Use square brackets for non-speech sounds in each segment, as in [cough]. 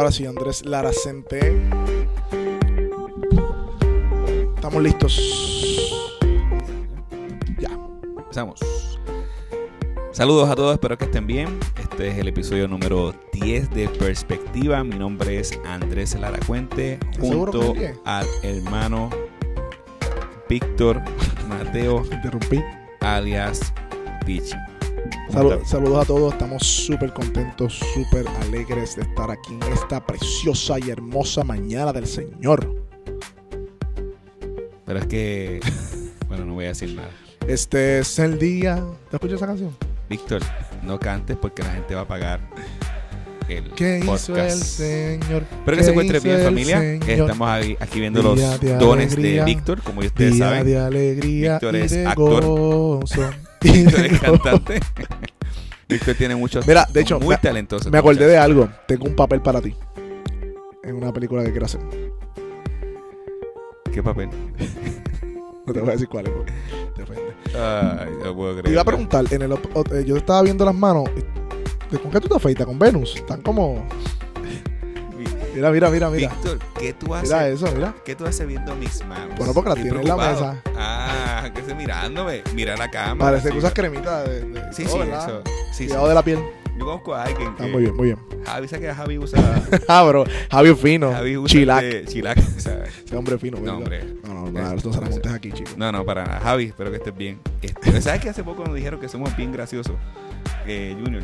Ahora sí, Andrés Laracente. Estamos listos. Ya. Empezamos. Saludos a todos, espero que estén bien. Este es el episodio número 10 de Perspectiva. Mi nombre es Andrés Lara Cuente, junto que es 10? al hermano Víctor Mateo, Interrumpí. alias Pichi. Salu- saludos a todos. Estamos súper contentos, súper alegres de estar aquí en esta preciosa y hermosa mañana del Señor. Pero es que, [laughs] bueno, no voy a decir nada. Este es el día. ¿Te escuchas esa canción? Víctor, no cantes porque la gente va a pagar el ¿Qué podcast. hizo el Señor? Espero que ¿Qué se encuentre bien, familia. Estamos aquí viendo los de dones alegría, de Víctor, como ustedes Día saben. de alegría Víctor es de actor. [laughs] y cantante. Víctor tiene muchos. Mira, de hecho, muy me- talentoso. Me acordé de algo. Tengo un papel para ti. En una película que quiero hacer. ¿Qué papel? [laughs] No te voy a decir cuál es porque te ofende. Ay, no puedo creer. Te iba a preguntar, en el, eh, yo estaba viendo las manos. ¿de- ¿Con qué tú te afeitas? ¿Con Venus? Están como. Mira, mira, mira, mira. Víctor, ¿qué tú haces? Mira eso, mira. ¿Qué tú haces viendo mis manos? Bueno, porque Estoy tienes en la mesa. Ah, ¿qué estás mirándome? Mira la cámara. Parece que usas cremita de, de- Sí, todo, sí, ¿verdad? eso. Sí, Cuidado sí. de la piel. Yo conozco a alguien que. Está muy bien, muy bien. Javi, ¿sabes que Javi usa. [laughs] Ah, bro. Javi Fino. Javi usa Chilac. Chilac. [laughs] sea, Ese hombre fino, no, ¿verdad? hombre. No, no, no, no, se la montes aquí, chico. No, no, para nada. Javi, espero que estés bien. Este, ¿Sabes que hace poco nos dijeron que somos bien graciosos? Eh, Junior.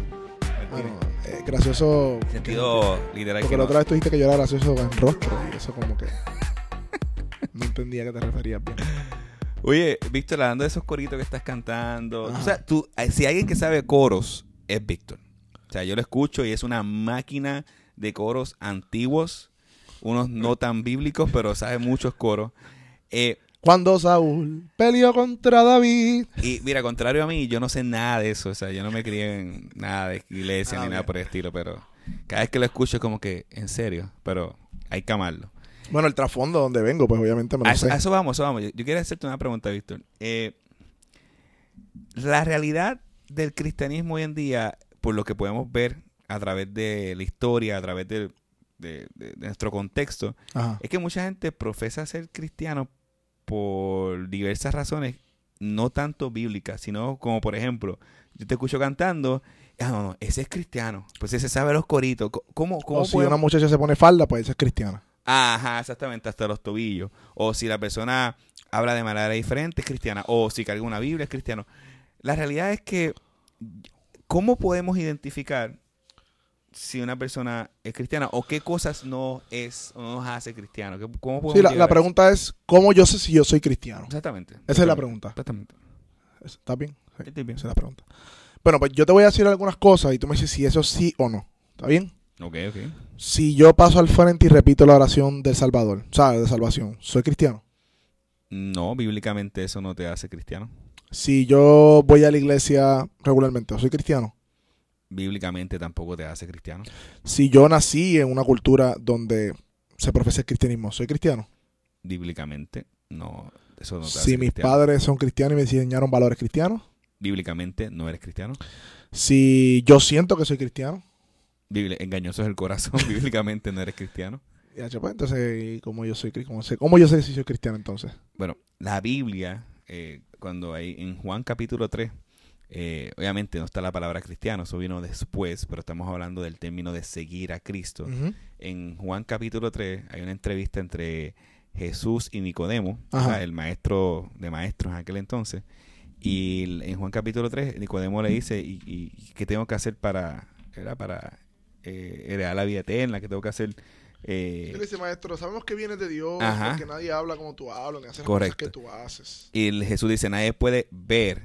Bueno, eh, gracioso. En sentido literal. Porque que la otra vez tú dijiste que yo era gracioso en rostro y eso como que. No entendía a qué te referías bien. Oye, Víctor, hablando de esos coritos que estás cantando. Ajá. O sea, tú, eh, si alguien que sabe coros es Víctor. O sea, yo lo escucho y es una máquina de coros antiguos, unos no tan bíblicos, pero sabe muchos coros. Eh, Cuando Saúl peleó contra David. y mira, contrario a mí, yo no sé nada de eso. O sea, yo no me crié en nada de iglesia Ah, ni nada por el estilo, pero cada vez que lo escucho es como que, en serio, pero hay que amarlo. Bueno, el trasfondo donde vengo, pues obviamente me A lo eso, sé. a eso vamos, eso vamos. Yo, yo quiero hacerte una pregunta, Víctor. Eh, la realidad del cristianismo hoy en día, por lo que podemos ver a través de la historia, a través de, de- de- de nuestro contexto, Ajá. es que mucha gente profesa ser cristiano por diversas razones, no tanto bíblicas, sino como por ejemplo, yo te escucho cantando, ah, no, no, ese es cristiano, pues ese sabe los coritos. Co- ¿Cómo, cómo O si podemos- una muchacha se pone falda, pues esa es cristiana. Ajá, exactamente, hasta los tobillos. O si la persona habla de manera diferente, es cristiana. O si carga una Biblia, es cristiano. La realidad es que, ¿cómo podemos identificar si una persona es cristiana? ¿O qué cosas no es o no nos hace cristiano? ¿Qué- ¿Cómo podemos Sí, la, eso? pregunta es, ¿cómo yo sé si yo soy cristiano? Exactamente. Esa es la pregunta. Exactamente. ¿Está bien? Sí, Estoy bien. esa es la pregunta. Bueno, pues yo te voy a decir algunas cosas y tú me dices si eso sí o no. ¿Está bien? Ok, ok. Si yo paso al frente y repito la oración del Salvador, ¿sabes? De salvación, ¿soy cristiano? No, bíblicamente eso no te hace cristiano. Si yo voy a la iglesia regularmente, ¿soy cristiano? Bíblicamente tampoco te hace cristiano. Si yo nací en una cultura donde se profesa el cristianismo, ¿soy cristiano? Bíblicamente no, eso no te hace Si mis cristiano. padres son cristianos y me enseñaron valores cristianos. Bíblicamente no eres cristiano. Si yo siento que soy cristiano. Engañoso es el corazón, [laughs] bíblicamente no eres cristiano. Ya, pues, entonces, ¿y ¿cómo yo soy cómo sé, cómo yo sé si soy cristiano entonces? Bueno, la Biblia, eh, cuando hay en Juan capítulo 3, eh, obviamente no está la palabra cristiano, eso vino después, pero estamos hablando del término de seguir a Cristo. En Juan capítulo 3 hay una entrevista entre Jesús y Nicodemo, el maestro de maestros en aquel entonces. Y en Juan capítulo 3, Nicodemo le dice, ¿y, y qué tengo que hacer para, era para eh, heredar la vida eterna? ¿Qué tengo que hacer? Eh, Él dice, maestro, sabemos que vienes de Dios, Ajá. porque nadie habla como tú hablas, ni hace las Correcto. cosas que tú haces. y el Jesús dice, nadie puede ver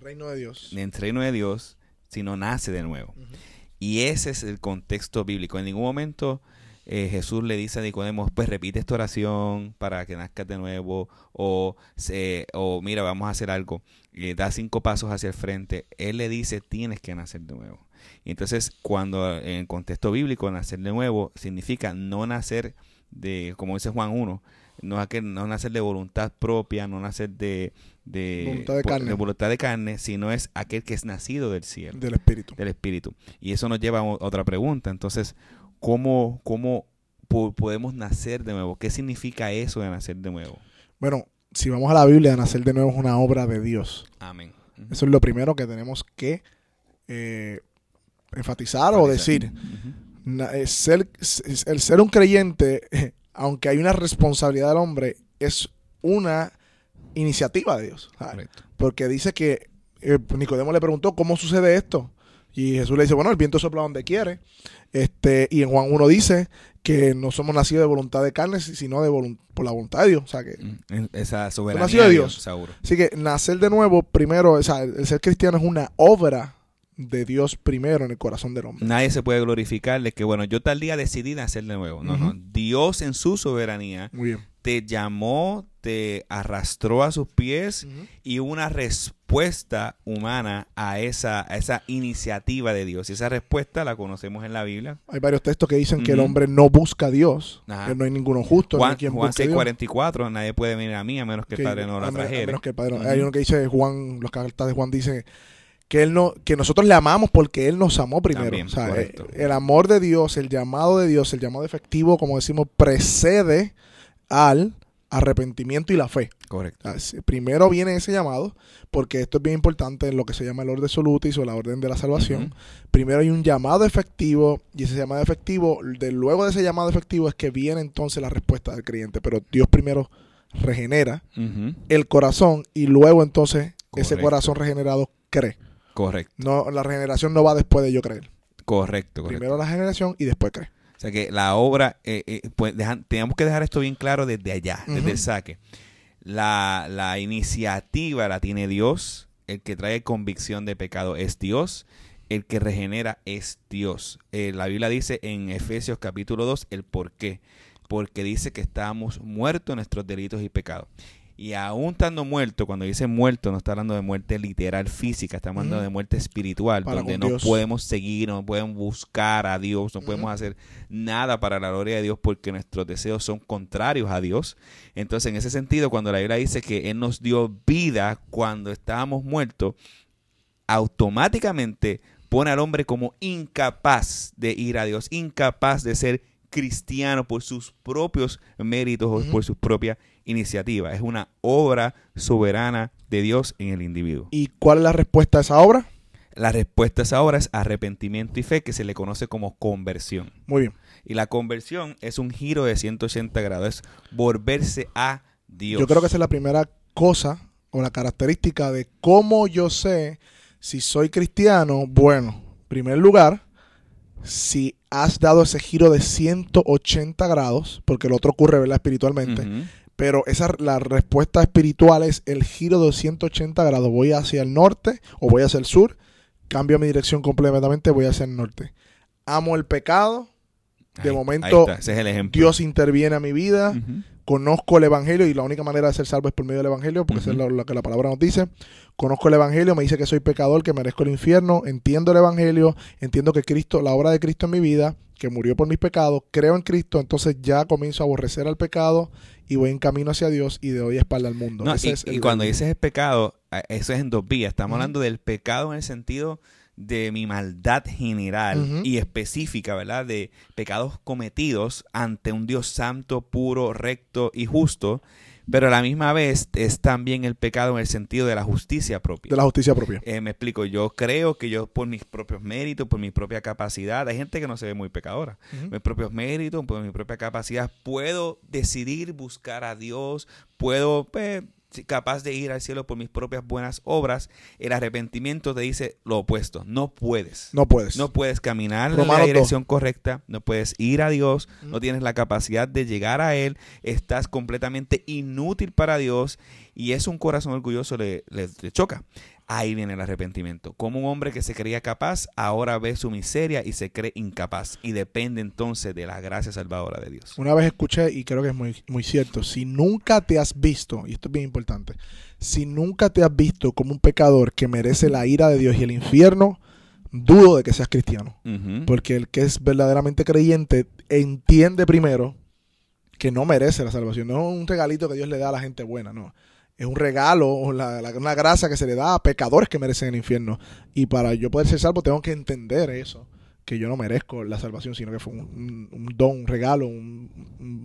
reino de Dios. en el reino de Dios si no nace de nuevo. Y ese es el contexto bíblico. En ningún momento eh, Jesús le dice a Nicodemo, pues repite esta oración para que nazcas de nuevo, o, se, o mira, vamos a hacer algo, y da cinco pasos hacia el frente. Él le dice, tienes que nacer de nuevo. Y entonces, cuando en el contexto bíblico, nacer de nuevo significa no nacer de, como dice Juan 1, no, aquel- no nacer de voluntad propia, no nacer de, de, Voluntad de por- carne. voluntad de carne, sino es aquel que es nacido del cielo Del Espíritu. del Espíritu. Y eso nos lleva a otra pregunta. Entonces, cómo, cómo po- podemos nacer de nuevo. ¿Qué significa eso de nacer de nuevo? Bueno, si vamos a la Biblia, nacer de nuevo es una obra de Dios. Amén. Eso es lo primero que tenemos que eh, enfatizar o decir. Na- eh, ser, el ser un creyente, eh, aunque hay una responsabilidad del hombre, es una iniciativa de Dios. Porque dice que eh, Nicodemo le preguntó cómo sucede esto. Y Jesús le dice, bueno, el viento sopla donde quiere. Este, y en Juan 1 dice que no somos nacidos de voluntad de carne, sino de por la voluntad de Dios. O sea que, Mm, Esa soberanía nacido de de Dios. Dios, seguro. así que nacer de nuevo, primero, o sea, el ser cristiano es una obra de Dios primero en el corazón del hombre. Nadie se puede glorificar de que, bueno, yo tal día decidí nacer de nuevo. No, no. Ujú. Dios en su soberanía Muy bien. te llamó, te arrastró a sus pies y una respuesta humana a esa, a esa iniciativa de Dios. Y esa respuesta la conocemos en la Biblia. Hay varios textos que dicen que el hombre no busca a Dios, Ajá. que no hay ninguno justo, no hay Juan, quien Juan busque a Dios. 6:44, nadie puede venir a mí a menos que, que- el Padre no a lo menos- a menos que el Padre no-. Hay uno que dice Juan, los cartas de Juan dice que él no, que nosotros le amamos porque él nos amó primero. También, o sea, eh, el amor de Dios, el llamado de Dios, el llamado efectivo, como decimos, precede al arrepentimiento y la fe. Correcto. Primero viene ese llamado, porque esto es bien importante en lo que se llama el orden solutis o la orden de la salvación. Primero hay un llamado efectivo y ese llamado efectivo, de luego de ese llamado efectivo es que viene entonces la respuesta del creyente, pero Dios primero regenera el corazón y luego entonces ese corazón regenerado cree. Correcto. No, la regeneración no va después de yo creer. Correcto, correcto. Primero la generación y después cree. O sea que la obra, eh, eh, pues dejan- tenemos que dejar esto bien claro desde allá, desde el saque. La, la iniciativa la tiene Dios, el que trae convicción de pecado es Dios, el que regenera es Dios. Eh, la Biblia dice en Efesios capítulo 2 el por qué. Porque dice que estábamos muertos en nuestros delitos y pecados. Y aún estando muerto, cuando dice muerto, no está hablando de muerte literal física, está hablando de muerte espiritual, Para donde no Dios. podemos seguir, no podemos buscar a Dios, no podemos hacer nada para la gloria de Dios porque nuestros deseos son contrarios a Dios. Entonces, en ese sentido, cuando la Biblia dice que Él nos dio vida cuando estábamos muertos, automáticamente pone al hombre como incapaz de ir a Dios, incapaz de ser cristiano por sus propios méritos o por su propia iniciativa. Es una obra soberana de Dios en el individuo. ¿Y cuál es la respuesta a esa obra? La respuesta a esa obra es arrepentimiento y fe, que se le conoce como conversión. Muy bien. Y la conversión es un giro de 180 grados, es volverse a Dios. Yo creo que esa es la primera cosa o la característica de cómo yo sé si soy cristiano. Bueno, en primer lugar, si has dado ese giro de 180 grados, porque lo otro ocurre, ¿verdad? Espiritualmente. Pero esa la respuesta espiritual es el giro de 180 grados. Voy hacia el norte o voy hacia el sur. Cambio mi dirección completamente, voy hacia el norte. Amo el pecado. De Ahí- momento, ahí ese es el. Dios interviene a mi vida. Conozco el Evangelio y la única manera de ser salvo es por medio del Evangelio, porque eso es lo, lo que la palabra nos dice. Conozco el Evangelio, me dice que soy pecador, que merezco el infierno. Entiendo el Evangelio, entiendo que Cristo, la obra de Cristo en mi vida, que murió por mis pecados, creo en Cristo, entonces ya comienzo a aborrecer al pecado y voy en camino hacia Dios y de hoy espalda al mundo. No, Ese y, es y el- cuando dices el pecado, eh, eso es en dos vías. Estamos hablando del pecado en el sentido de mi maldad general y específica, ¿verdad? De pecados cometidos ante un Dios santo, puro, recto y justo. Pero a la misma vez es también el pecado en el sentido de la justicia propia. de la justicia propia. Eh, me explico, yo creo que yo por mis propios méritos, por mi propia capacidad, hay gente que no se ve muy pecadora, mis propios méritos, por mi propia capacidad, puedo decidir buscar a Dios, puedo, pues, capaz de ir al cielo por mis propias buenas obras. El arrepentimiento te dice lo opuesto, no puedes. No puedes. No puedes caminar en la dirección correcta, no puedes ir a Dios, no tienes la capacidad de llegar a Él, estás completamente inútil para Dios y es un corazón orgulloso le, le- le choca. Ahí viene el arrepentimiento. Como un hombre que se creía capaz, ahora ve su miseria y se cree incapaz y depende entonces de la gracia salvadora de Dios. Una vez escuché, y creo que es muy, muy cierto, si nunca te has visto, y esto es bien importante, si nunca te has visto como un pecador que merece la ira de Dios y el infierno, dudo de que seas cristiano. Porque el que es verdaderamente creyente entiende primero que no merece la salvación. No es un regalito que Dios le da a la gente buena, no. Es un regalo, o la- la- una gracia que se le da a pecadores que merecen el infierno. Y para yo poder ser salvo tengo que entender eso. que yo no merezco la salvación, sino que fue un, un don, un regalo, un-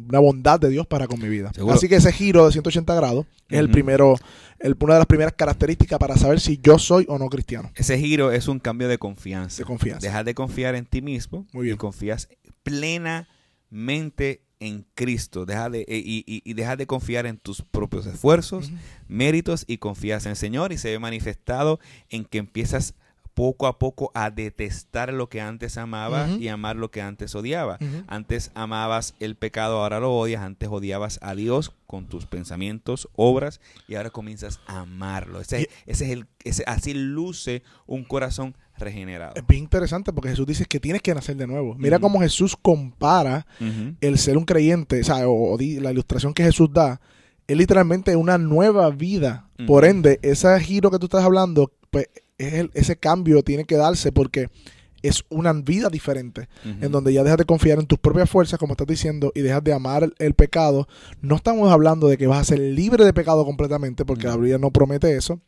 una bondad de Dios para con mi vida. Seguro. Así que ese giro de 180 grados es el primero, el, una de las primeras características para saber si yo soy o no cristiano. Ese giro es un cambio de confianza. De confianza. Dejas de confiar en ti mismo Muy bien. y confías plenamente en Cristo. Deja de, eh, y, y, y dejas de confiar en tus propios esfuerzos, méritos y confías en el Señor y se ve manifestado en que empiezas poco a poco a detestar lo que antes amabas y amar lo que antes odiabas. Ujú. Antes amabas el pecado, ahora lo odias. Antes odiabas a Dios con tus pensamientos, obras, y ahora comienzas a amarlo. Ese, ese es el, ese, así luce un corazón regenerado. Es bien interesante porque Jesús dice que tienes que nacer de nuevo. Mira cómo Jesús compara el ser un creyente, o, sea, o- o di- la ilustración que Jesús da, es literalmente una nueva vida. Por ende, ese giro que tú estás hablando, pues es el- ese cambio tiene que darse porque es una vida diferente, en donde ya dejas de confiar en tus propias fuerzas, como estás diciendo, y dejas de amar el, el pecado. No estamos hablando de que vas a ser libre de pecado completamente, porque la Biblia no promete eso,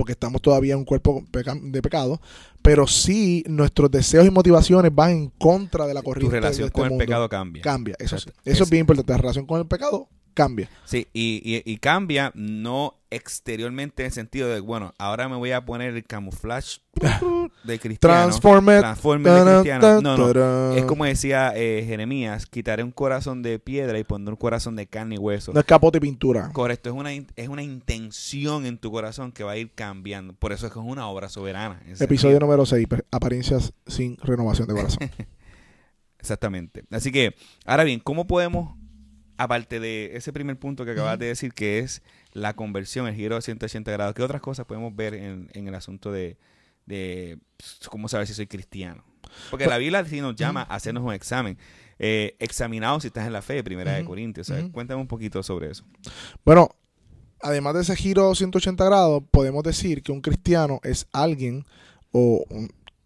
porque estamos todavía en un cuerpo peca- de pecado, pero sí nuestros deseos y motivaciones van en contra de la tu corriente relación de este con el pecado cambia. Cambia, eso sí. Eso es Es- bien importante. La relación con el pecado cambia. Sí, y, y- y cambia no exteriormente en el sentido de, bueno, ahora me voy a poner el camuflaje [laughs] de cristiano. Transforme. Transforme de cristiano. No, no. Es como decía eh, Jeremías, quitaré un corazón de piedra y pondré un corazón de carne y hueso. No es capote y pintura. Correcto, es una, es una intención en tu corazón que va a ir cambiando. Por eso es que es una obra soberana. Episodio sentido. número 6. Apariencias sin renovación de corazón. [laughs] Exactamente. Así que, ahora bien, ¿cómo podemos, aparte de ese primer punto que acabas de decir, que es la conversión, el giro de 180 grados, qué otras cosas podemos ver en, en el asunto de, de pues, cómo saber si soy cristiano? Porque la Biblia sí nos llama a hacernos un examen. Eh, examinados si estás en la fe, primera de. Corintios. O sea, Ujú. Cuéntame un poquito sobre eso. Bueno, además de ese giro 180 grados, podemos decir que un cristiano es alguien o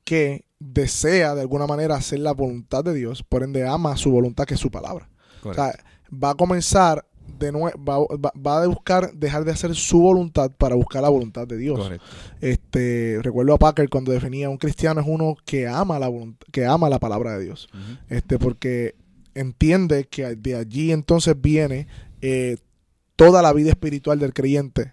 que desea de alguna manera hacer la voluntad de Dios, por ende ama su voluntad que es su palabra. O sea, va a comenzar de nuevo, va, va- va a buscar dejar de hacer su voluntad para buscar la voluntad de Dios. Correcto. Este, recuerdo a Packer cuando definía un cristiano es uno que ama la que ama la palabra de Dios. Este, porque entiende que de allí entonces viene eh, toda la vida espiritual del creyente,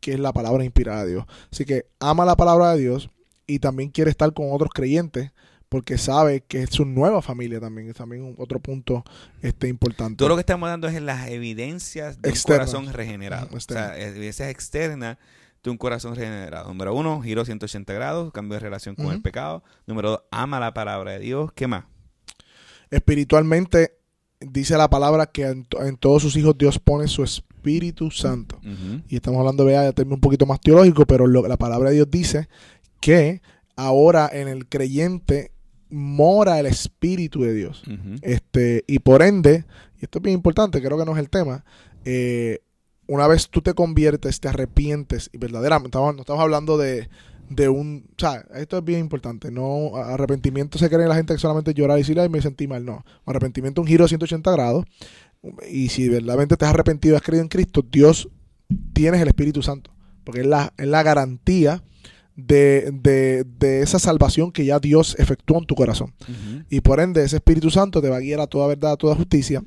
que es la palabra inspirada de Dios. Así que ama la palabra de Dios y también quiere estar con otros creyentes porque sabe que es su nueva familia también, es también otro punto este, importante. Todo lo que estamos dando es en las evidencias de Externas. un corazón regenerado. O sea, evidencias externas de un corazón regenerado. Número uno, giro 180 grados, cambio de relación con el pecado. Número dos, ama la palabra de Dios. ¿Qué más? Espiritualmente, dice la palabra que en, to- en todos sus hijos Dios pone su Espíritu Santo. Y estamos hablando vea, de término un poquito más teológico, pero lo- la palabra de Dios dice que ahora en el creyente mora el Espíritu de Dios. Este, y por ende, y esto es bien importante, creo que no es el tema, eh, una vez tú te conviertes, te arrepientes, y verdaderamente, estamos, no estamos hablando de, de un, o sea, esto es bien importante, no arrepentimiento se cree en la gente que solamente llorar y decir, ay, me sentí mal, no, arrepentimiento es un giro de 180 grados, y si verdaderamente te has arrepentido y has creído en Cristo, Dios tienes el Espíritu Santo, porque es la, es la garantía de, de, de esa salvación que ya Dios efectuó en tu corazón. Y por ende, ese Espíritu Santo te va a guiar a toda verdad, a toda justicia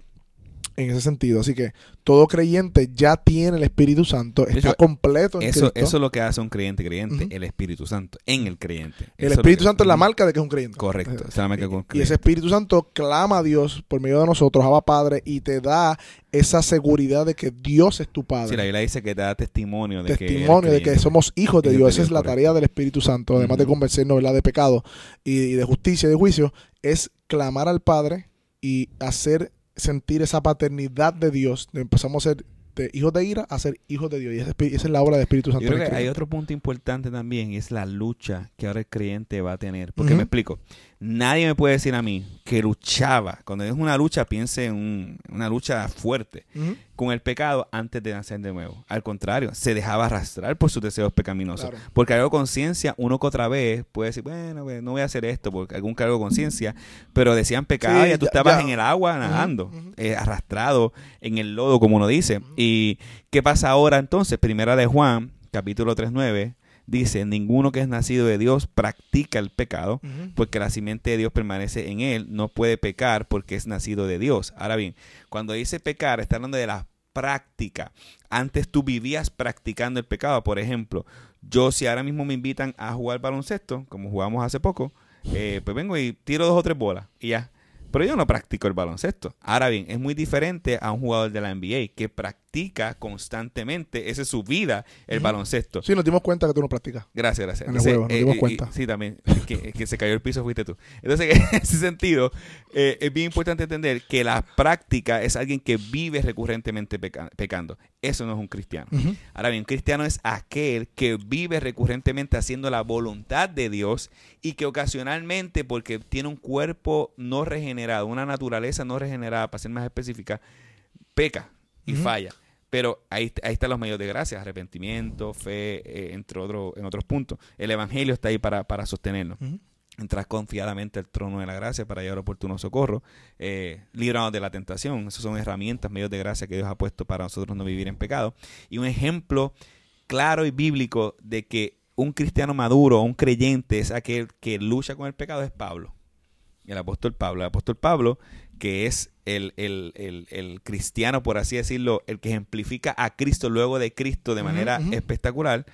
en ese sentido. Así que todo creyente ya tiene el Espíritu Santo, De está completo en Eso, Cristo. eso es lo que hace un creyente creyente, el Espíritu Santo, en el creyente. el Eso Espíritu que- Santo es la marca de que es un creyente. Correcto, Eh, esa es la marca y- creyente. ese Espíritu Santo clama a Dios por medio de nosotros, Abba Padre, y te da esa seguridad de que Dios es tu Sí, Padre. la Biblia dice que te da testimonio de que testimonio de que somos hijos de Dios. de Esa es la correcto. tarea del Espíritu Santo, además de Ujú. convencernos ¿verdad? de pecado y, y de justicia y de juicio, es clamar al Padre y hacer sentir esa paternidad de Dios. Empezamos a ser de hijos de ira a ser hijos de Dios. Y esa, es- la obra del Espíritu Santo. Yo creo en el que hay otro punto importante también y es la lucha que ahora el creyente va a tener. Porque me explico, nadie me puede decir a mí que luchaba. Cuando es una lucha, piense en un- una lucha fuerte con el pecado antes de nacer de nuevo. Al contrario, se dejaba arrastrar por sus deseos pecaminosos. Claro. Por cargo de conciencia, uno que otra vez puede decir, bueno, no voy a hacer esto por algún cargo de conciencia, pero decían pecado Sí, y ya tú estabas ya. en el agua nadando, eh, arrastrado en el lodo, como uno dice. ¿Y qué pasa ahora entonces? Primera de Juan, capítulo 3.9, dice, ninguno que es nacido de Dios practica el pecado, porque la simiente de Dios permanece en él, no puede pecar porque es nacido de Dios. Ahora bien, cuando dice pecar, está hablando de la práctica. Antes tú vivías practicando el pecado. Por ejemplo, yo si ahora mismo me invitan a jugar baloncesto, como jugamos hace poco, eh, pues vengo y tiro dos o tres bolas y ya. Pero yo no practico el baloncesto. Ahora bien, es muy diferente a un jugador de la NBA que practica constantemente, esa es su vida, el baloncesto. Sí, nos dimos cuenta que tú no practicas. Gracias, gracias. En el juego, nos dimos eh, cuenta. y- sí, también. Que, que se cayó el piso fuiste tú. Entonces, [laughs] en ese sentido, eh, es bien importante entender que la práctica es alguien que vive recurrentemente peca- pecando. Eso no es un cristiano. Ahora bien, un cristiano es aquel que vive recurrentemente haciendo la voluntad de Dios y que ocasionalmente, porque tiene un cuerpo no regenerado, una naturaleza no regenerada, para ser más específica, peca y falla. Pero ahí, ahí están los medios de gracia, arrepentimiento, fe, eh, entre otros, en otros puntos. El Evangelio está ahí para, para. Entrar confiadamente al trono de la gracia para llevar oportuno socorro. Eh, librarnos de la tentación. Esas son herramientas, medios de gracia que Dios ha puesto para nosotros no vivir en pecado. Y un ejemplo claro y bíblico de que un cristiano maduro, un creyente, es aquel que lucha con el pecado, es Pablo. El apóstol Pablo. El apóstol Pablo, que es el, el- el- el cristiano, por así decirlo, el que ejemplifica a Cristo luego de Cristo de manera espectacular.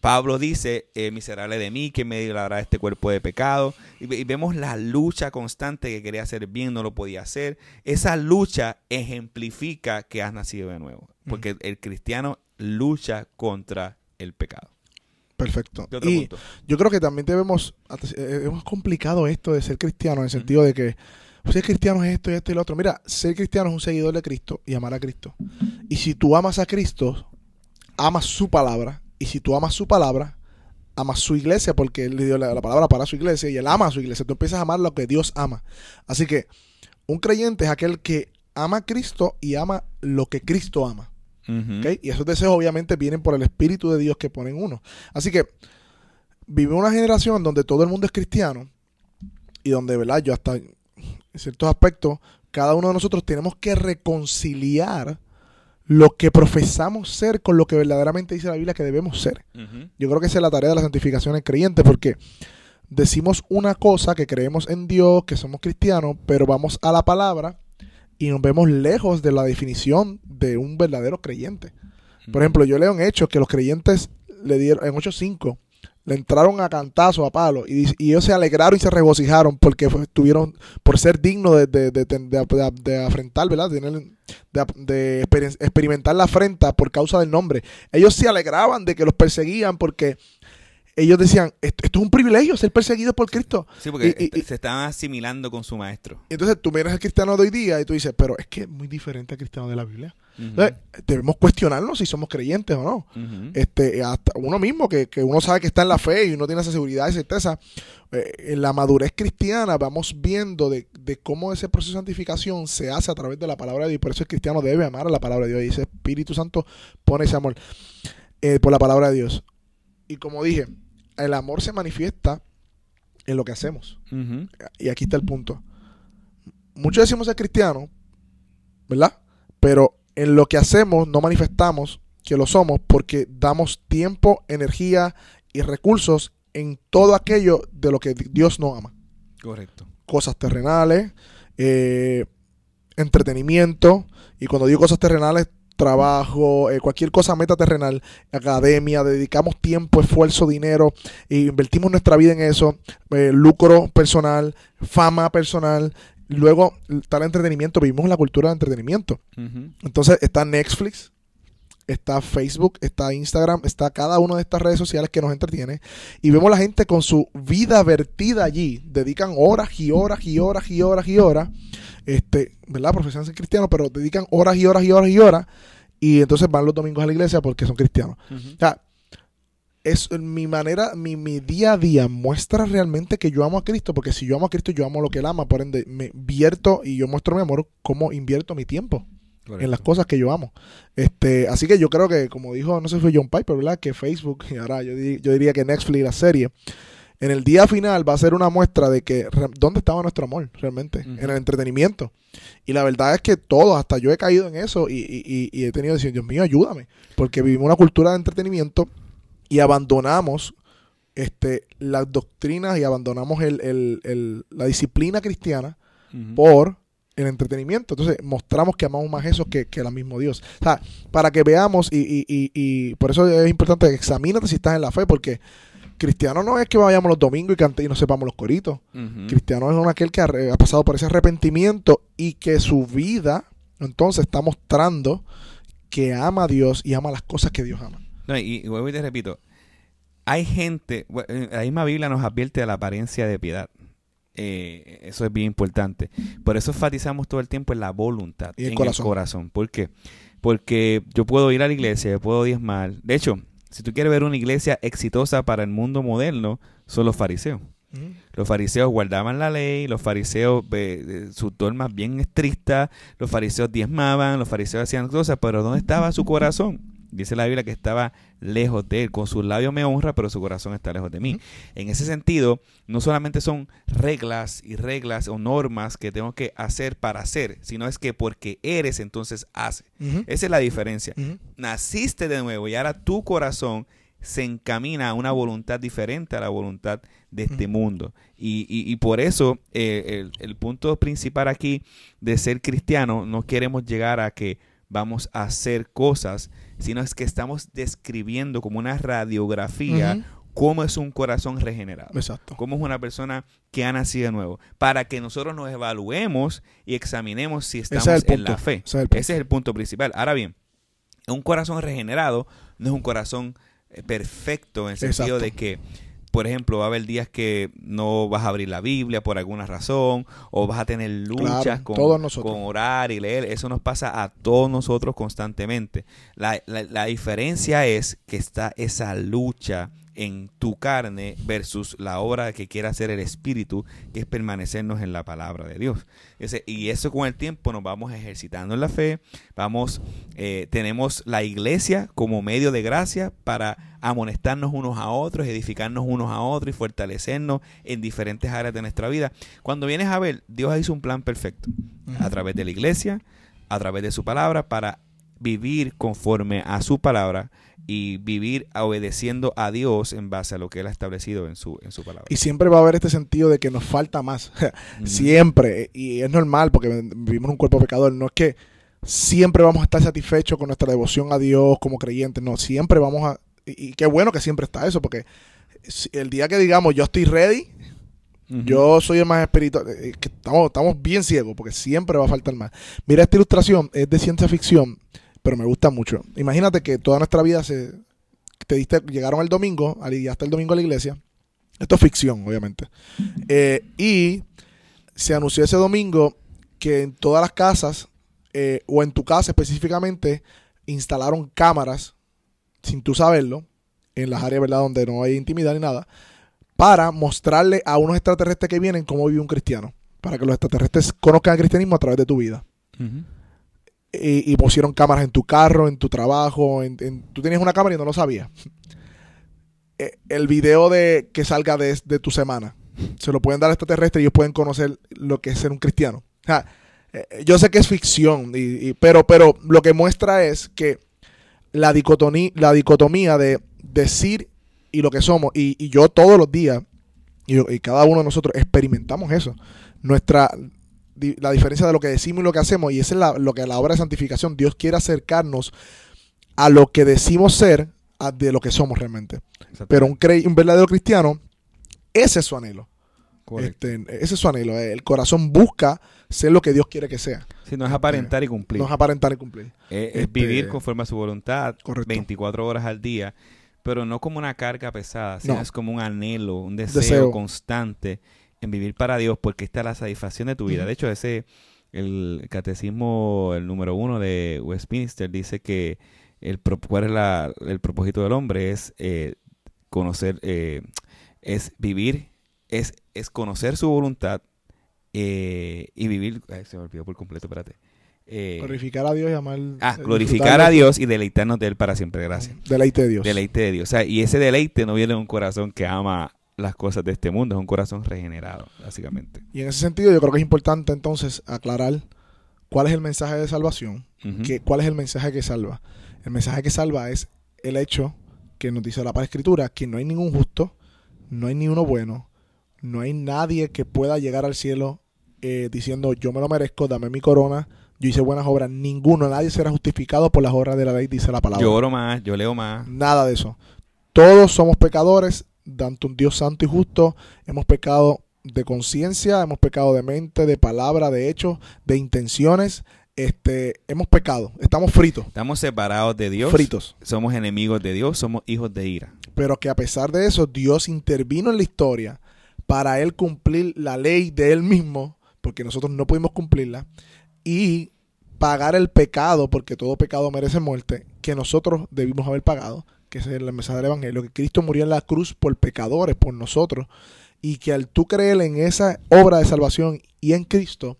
Pablo dice, eh, miserable de mí, que me librará de este cuerpo de pecado. Y vemos la lucha constante que quería hacer bien, no lo podía hacer. Esa lucha ejemplifica que has nacido de nuevo. Porque el cristiano lucha contra el pecado. Perfecto. ¿Qué otro Y punto? yo creo que también debemos, eh, es más complicado esto de ser cristiano, en el sentido de que ser cristiano es esto y esto y lo otro. Mira, ser cristiano es un seguidor de Cristo y amar a Cristo. Y si tú amas a Cristo, amas su palabra. Y si tú amas su palabra, amas su iglesia, porque él le dio la, la palabra para su iglesia y él ama a su iglesia. Tú empiezas a amar lo que Dios ama. Así que un creyente es aquel que ama a Cristo y ama lo que Cristo ama. Y esos deseos obviamente vienen por el Espíritu de Dios que pone en uno. Así que vivimos una generación donde todo el mundo es cristiano y donde, ¿verdad? Yo hasta en ciertos aspectos, cada uno de nosotros tenemos que reconciliar lo que profesamos ser con lo que verdaderamente dice la Biblia que debemos ser. Yo creo que esa es la tarea de la santificación en creyente porque decimos una cosa que creemos en Dios, que somos cristianos, pero vamos a la palabra y nos vemos lejos de la definición de un verdadero creyente. Por ejemplo, yo leo en Hechos que los creyentes le dieron, en 8.5, le entraron a cantazo, a palo, y, ellos se alegraron y se regocijaron porque fue- tuvieron, por ser dignos de, de, de, de- afrentar, ¿verdad? De, tener- experimentar la afrenta por causa del nombre. Ellos se alegraban de que los perseguían porque ellos decían, esto, esto es un privilegio, ser perseguidos por Cristo. Sí, porque Y- y- este- se estaban asimilando con su maestro. Entonces tú miras al cristiano de hoy día y tú dices, pero es que es muy diferente al cristiano de la Biblia. Entonces, debemos cuestionarnos si somos creyentes o no. Este, hasta uno mismo, que, que uno sabe que está en la fe y uno tiene esa seguridad y certeza. eh, en la madurez cristiana vamos viendo de, de cómo ese proceso de santificación se hace a través de la palabra de Dios. Por eso el cristiano debe amar a la palabra de Dios. Y ese Espíritu Santo pone ese amor eh, por la palabra de Dios. Y como dije, el amor se manifiesta en lo que hacemos. Y aquí está el punto. Muchos decimos ser cristianos, ¿verdad? Pero en lo que hacemos no manifestamos que lo somos porque damos tiempo, energía y recursos en todo aquello de lo que Dios no ama. Correcto. Cosas terrenales, eh, entretenimiento, y cuando digo cosas terrenales, trabajo, eh, cualquier cosa meta terrenal, academia, dedicamos tiempo, esfuerzo, dinero, e invertimos nuestra vida en eso, eh, lucro personal, fama personal, luego está el entretenimiento, vivimos en la cultura de entretenimiento. Entonces está Netflix, está Facebook, está Instagram, está cada una de estas redes sociales que nos entretiene y vemos la gente con su vida vertida allí, dedican horas y horas y horas y horas y horas, este, ¿verdad? Profesan ser cristianos, pero dedican horas y horas y horas y horas y entonces van los domingos a la iglesia porque son cristianos. Ujú. O sea, es mi manera, mi, mi día a día muestra realmente que yo amo a Cristo, porque si yo amo a Cristo, yo amo lo que Él ama, por ende, me invierto y yo muestro mi amor, cómo invierto mi tiempo en las cosas que yo amo. Este, así que yo creo que, como dijo, no sé si fue John Piper, ¿verdad? Que Facebook, [laughs] y ahora yo, di- yo diría que Netflix, la serie, en el día final va a ser una muestra de que re- dónde estaba nuestro amor realmente, en el entretenimiento. Y la verdad es que todos, hasta yo he caído en eso y, y- y- y he tenido que decir, Dios mío, ayúdame, porque vivimos una cultura de entretenimiento y abandonamos este, las doctrinas y abandonamos el, el- el- la disciplina cristiana por el entretenimiento. Entonces mostramos que amamos más eso que, que el mismo Dios. O sea, para que veamos y, y, y, y por eso es importante que examínate si estás en la fe, porque cristiano no es que vayamos los domingos y cante y no sepamos los coritos. Cristiano es un aquel que ha, pasado por ese arrepentimiento y que su vida entonces está mostrando que ama a Dios y ama las cosas que Dios ama. No, y, y vuelvo y te repito, hay gente, eh, la misma Biblia nos advierte de la apariencia de piedad. Eh, eso es bien importante. Por eso enfatizamos todo el tiempo en la voluntad, Y el en corazón. el corazón. ¿Por qué? Porque yo puedo ir a la iglesia, yo puedo diezmar. De hecho, si tú quieres ver una iglesia exitosa para el mundo moderno, son los fariseos. Los fariseos guardaban la ley, los fariseos, eh, eh, sus normas bien estrictas, los fariseos diezmaban, los fariseos hacían cosas, pero ¿dónde estaba su corazón? Dice la Biblia que estaba lejos de él. Con sus labios me honra, pero su corazón está lejos de mí. En ese sentido, no solamente son reglas y reglas o normas que tengo que hacer para hacer, sino es que porque eres, entonces hace. Esa es la diferencia naciste de nuevo y ahora tu corazón se encamina a una voluntad diferente a la voluntad de este mundo. Y, y- y por eso eh, el, el punto principal aquí de ser cristiano, no queremos llegar a que vamos a hacer cosas, sino es que estamos describiendo como una radiografía cómo es un corazón regenerado. Exacto. Cómo es una persona que ha nacido de nuevo. Para que nosotros nos evaluemos y examinemos si estamos es en la fe. Ese es el punto. Ese es el punto principal. Ahora bien, un corazón regenerado no es un corazón eh, perfecto en el sentido Exacto. de que, por ejemplo, va a haber días que no vas a abrir la Biblia por alguna razón o vas a tener luchas Claro, con, todos nosotros. con orar y leer. Eso nos pasa a todos nosotros constantemente. La, la- la diferencia es que está esa lucha en tu carne versus la obra que quiere hacer el Espíritu, que es permanecernos en la palabra de Dios. Y eso con el tiempo nos vamos ejercitando en la fe, vamos, eh, tenemos la iglesia como medio de gracia para amonestarnos unos a otros, edificarnos unos a otros y fortalecernos en diferentes áreas de nuestra vida. Cuando vienes a ver, Dios hizo un plan perfecto a través de la iglesia, a través de su palabra, para vivir conforme a su palabra y vivir obedeciendo a Dios en base a lo que Él ha establecido en su, en su palabra. Y siempre va a haber este sentido de que nos falta más. [laughs] Siempre. Y es normal porque vivimos un cuerpo pecador. No es que siempre vamos a estar satisfechos con nuestra devoción a Dios como creyentes. No, siempre vamos a... Y, y qué bueno que siempre está eso porque el día que digamos yo estoy ready, yo soy el más espiritual, eh, que estamos, estamos bien ciegos porque siempre va a faltar más. Mira, esta ilustración es de ciencia ficción, pero me gusta mucho. Imagínate que toda nuestra vida se... Te diste, llegaron el domingo, hasta el domingo a la iglesia. Esto es ficción, obviamente. Eh, y se anunció ese domingo que en todas las casas, eh, o en tu casa específicamente, instalaron cámaras, sin tú saberlo, en las áreas ¿verdad? donde no hay intimidad ni nada, para mostrarle a unos extraterrestres que vienen cómo vive un cristiano. Para que los extraterrestres conozcan el cristianismo a través de tu vida. Y, pusieron cámaras en tu carro, en tu trabajo. En, tú tenías una cámara y no lo sabías. Eh, El video de que salga de, de tu semana se lo pueden dar a extraterrestres y ellos pueden conocer lo que es ser un cristiano. O sea, eh, yo sé que es ficción, y, pero, pero lo que muestra es que la dicotomía, la dicotomía de decir y lo que somos, y, y yo todos los días, y, cada uno de nosotros experimentamos eso. Nuestra la diferencia de lo que decimos y lo que hacemos, y esa es la- lo que la obra de santificación, Dios quiere acercarnos a lo que decimos ser a de lo que somos realmente. Pero un, cre- un verdadero cristiano, ese es su anhelo. Este, ese es su anhelo. El corazón busca ser lo que Dios quiere que sea. Sí, no es aparentar y cumplir. No es aparentar y cumplir. Es, es Este- vivir conforme a su voluntad, Correcto. 24 horas al día, pero no como una carga pesada, sino No. es como un anhelo, un deseo, Deseo. constante en vivir para Dios, porque está la satisfacción de tu vida. De hecho, ese, el catecismo, el número uno de Westminster, dice que el, cuál es la- el propósito del hombre es eh, conocer, eh, es vivir, es, es conocer su voluntad eh, y vivir, ay, se me olvidó por completo, espérate. Eh, Glorificar a Dios y amar. Ah, glorificar a Dios y deleitarnos de Él para siempre. Gracias. Deleite de Dios. Deleite de Dios. O sea, y ese deleite no viene de un corazón que ama las cosas de este mundo, es un corazón regenerado, básicamente. Y en ese sentido, yo creo que es importante entonces aclarar cuál es el mensaje de salvación, que, cuál es el mensaje que salva. El mensaje que salva es el hecho que nos dice la escritura, que no hay ningún justo, no hay ni uno bueno, no hay nadie que pueda llegar al cielo eh, diciendo yo me lo merezco, dame mi corona, yo hice buenas obras. Ninguno, nadie será justificado por las obras de la ley, dice la palabra. Yo oro más, yo leo más. Nada de eso. Todos somos pecadores, tanto un Dios santo y justo. Hemos pecado de conciencia, hemos pecado de mente, de palabra, de hechos, de intenciones. Este, hemos pecado, estamos fritos. Estamos separados de Dios. Fritos. Somos enemigos de Dios, somos hijos de ira. Pero que a pesar de eso, Dios intervino en la historia para Él cumplir la ley de Él mismo, porque nosotros no pudimos cumplirla, y pagar el pecado, porque todo pecado merece muerte, que nosotros debimos haber pagado, que es el mensaje del Evangelio, que Cristo murió en la cruz por pecadores, por nosotros, y que al tú creer en esa obra de salvación y en Cristo,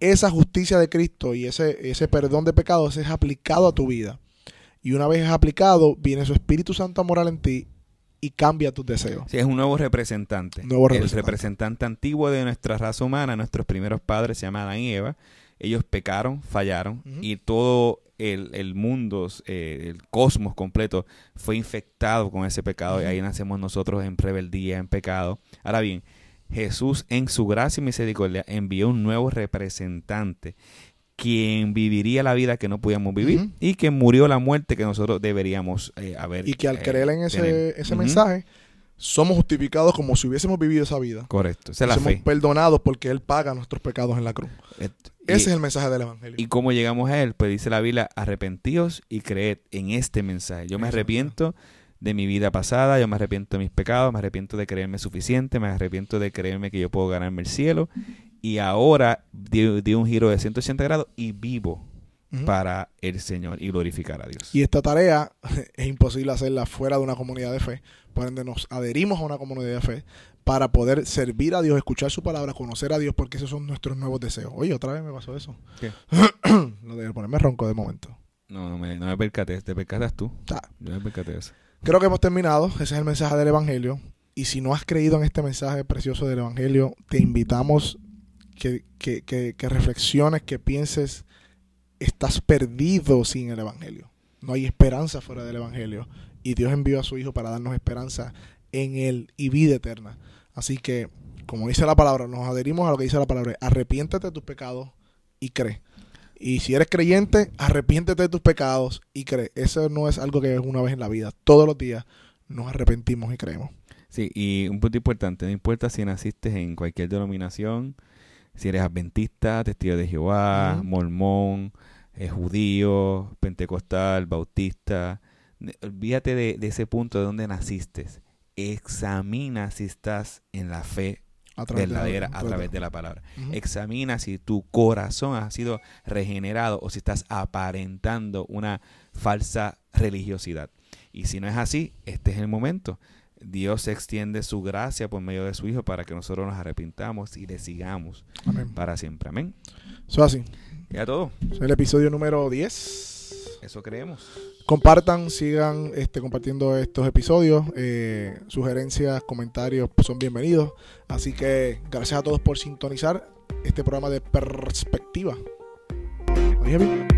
esa justicia de Cristo y ese, ese perdón de pecados es aplicado a tu vida. Y una vez es aplicado, viene su Espíritu Santo moral en ti y cambia tus deseos. Sí, es un nuevo representante. Nuevo El representante. representante antiguo de nuestra raza humana, nuestros primeros padres se llaman Adán y Eva. Ellos pecaron, fallaron y todo el, el mundo, eh, el cosmos completo fue infectado con ese pecado y ahí nacemos nosotros en rebeldía, en pecado. Ahora bien, Jesús en su gracia y misericordia envió un nuevo representante quien viviría la vida que no podíamos vivir y que murió la muerte que nosotros deberíamos eh, haber Y que al eh, creer en ese, tener. ese mensaje, somos justificados como si hubiésemos vivido esa vida. Correcto, esa es la somos fe. perdonados porque Él paga nuestros pecados en la cruz. Et- y- Ese es el mensaje del Evangelio. ¿Y cómo llegamos a él? Pues dice la Biblia, arrepentíos y creed en este mensaje. Yo me arrepiento de mi vida pasada, yo me arrepiento de mis pecados, me arrepiento de creerme suficiente, me arrepiento de creerme que yo puedo ganarme el cielo. Y ahora di, di un giro de 180 grados y vivo Para el Señor y glorificar a Dios. Y esta tarea [laughs] es imposible hacerla fuera de una comunidad de fe. Por ende, nos adherimos a una comunidad de fe para poder servir a Dios, escuchar su palabra, conocer a Dios, porque esos son nuestros nuevos deseos. Oye, otra vez me pasó eso. ¿Qué? [clears throat] Lo de ponerme ronco de momento. No, no me, no me percaté, te percatas tú. Ah. Yo me percaté de eso. Creo que hemos terminado. Ese es el mensaje del Evangelio. Y si no has creído en este mensaje precioso del Evangelio, te invitamos que, que, que, que reflexiones, que pienses, estás perdido sin el Evangelio. No hay esperanza fuera del Evangelio. Y Dios envió a su Hijo para darnos esperanza en Él y vida eterna. Así que, como dice la palabra, nos adherimos a lo que dice la palabra. Arrepiéntete de tus pecados y cree. Y si eres creyente, arrepiéntete de tus pecados y cree. Eso no es algo que es una vez en la vida. Todos los días nos arrepentimos y creemos. Sí, y un punto importante, no importa si naciste en cualquier denominación, si eres adventista, testigo de Jehová, mormón, eh, judío, pentecostal, bautista, olvídate de, de ese punto de donde naciste. Examina si estás en la fe A verdadera a través de la palabra. Examina si tu corazón ha sido regenerado o si estás aparentando una falsa religiosidad. Y si no es así, este es el momento. Dios extiende su gracia por medio de su Hijo para que nosotros nos arrepintamos y le sigamos Amén. para siempre. Amén. Eso es así. Ya todo. Es el episodio número 10. Eso creemos. Compartan, sigan este, compartiendo estos episodios. Eh, sugerencias, comentarios son bienvenidos. Así que gracias a todos por sintonizar este programa de perspectiva. ¿Lo dije bien?